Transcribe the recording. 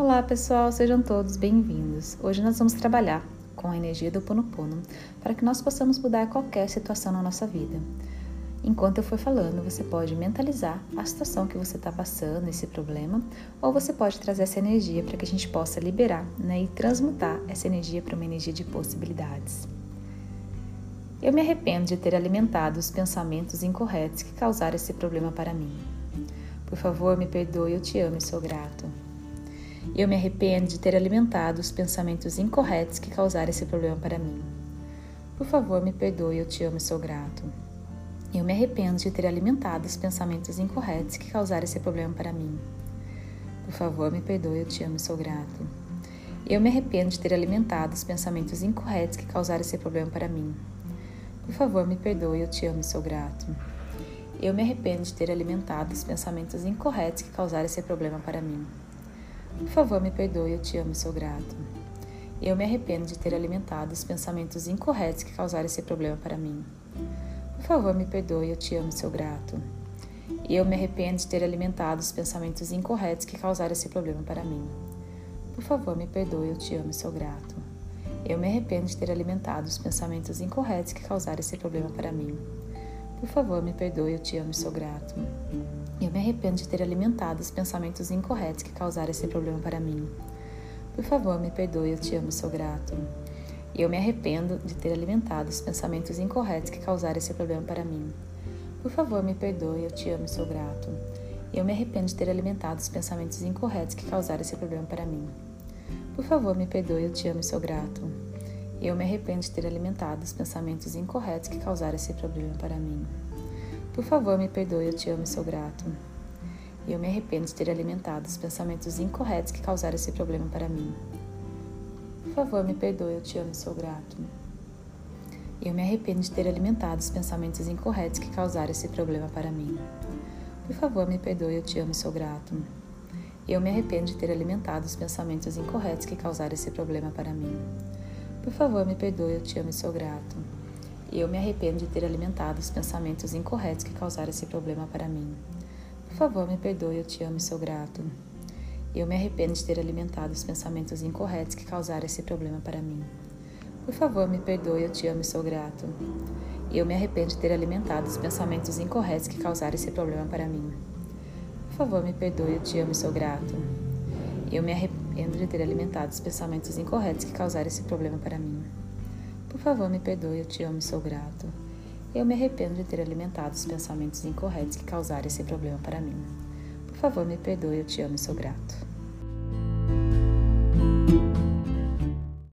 Olá pessoal, sejam todos bem-vindos. Hoje nós vamos trabalhar com a energia do Ponopono para que nós possamos mudar qualquer situação na nossa vida. Enquanto eu for falando, você pode mentalizar a situação que você está passando, esse problema, ou você pode trazer essa energia para que a gente possa liberar né, e transmutar essa energia para uma energia de possibilidades. Eu me arrependo de ter alimentado os pensamentos incorretos que causaram esse problema para mim. Por favor, me perdoe, eu te amo e sou grato. Eu me arrependo de ter alimentado os pensamentos incorretos que causaram esse problema para mim. Por favor, me perdoe, eu te amo e sou grato. Eu me arrependo de ter alimentado os pensamentos incorretos que causaram esse problema para mim. Por favor, me perdoe, eu te amo e sou grato. Eu me arrependo de ter alimentado os pensamentos incorretos que causaram esse problema para mim. Por favor, me perdoe, eu te amo e sou grato. Eu me arrependo de ter alimentado os pensamentos incorretos que causaram esse problema para mim. Por favor, me perdoe, eu te amo sou grato. Eu me arrependo de ter alimentado os pensamentos incorretos que causaram esse problema para mim. Por favor, me perdoe, eu te amo sou grato. Eu me arrependo de ter alimentado os pensamentos incorretos que causaram esse problema para mim. Por favor, me perdoe, eu te amo sou grato. Eu me arrependo de ter alimentado os pensamentos incorretos que causaram esse problema para mim. Por favor, me perdoe, eu te amo e sou grato. Eu me arrependo de ter alimentado os pensamentos incorretos que causaram esse problema para mim. Por favor, me perdoe, eu te amo e sou grato. Eu me arrependo de ter alimentado os pensamentos incorretos que causaram esse problema para mim. Por favor, me perdoe, eu te amo e sou grato. Eu me arrependo de ter alimentado os pensamentos incorretos que causaram esse problema para mim. Por favor, me perdoe, eu te amo e sou grato. Eu me arrependo de ter alimentado os pensamentos incorretos que causaram esse problema para mim. Por favor, me perdoe, eu te amo e sou grato. Eu me arrependo de ter alimentado os pensamentos incorretos que causaram esse problema para mim. Por favor, me perdoe, eu te amo e sou grato. Eu me arrependo de ter alimentado os pensamentos incorretos que causaram esse problema para mim. Por favor, me perdoe, eu te amo e sou grato. Eu me arrependo de ter alimentado os pensamentos incorretos que causaram esse problema para mim. Por favor, me perdoe, eu te amo e sou grato. Eu me arrependo de ter alimentado os pensamentos incorretos que causaram esse problema para mim. Por favor, me perdoe, eu te amo e sou grato. Eu me arrependo de ter alimentado os pensamentos incorretos que causaram esse problema para mim. Por favor, me perdoe, eu te amo e sou grato. Eu me arrependo de ter alimentado os pensamentos incorretos que causaram esse problema para mim. Por favor, me perdoe, eu te amo e sou grato. Eu me arrependo de ter alimentado os pensamentos incorretos que causaram esse problema para mim. Por favor, me perdoe, eu te amo e sou grato. Eu me arrependo de ter alimentado os pensamentos incorretos que causaram esse problema para mim. Por favor, me perdoe, eu te amo e sou grato.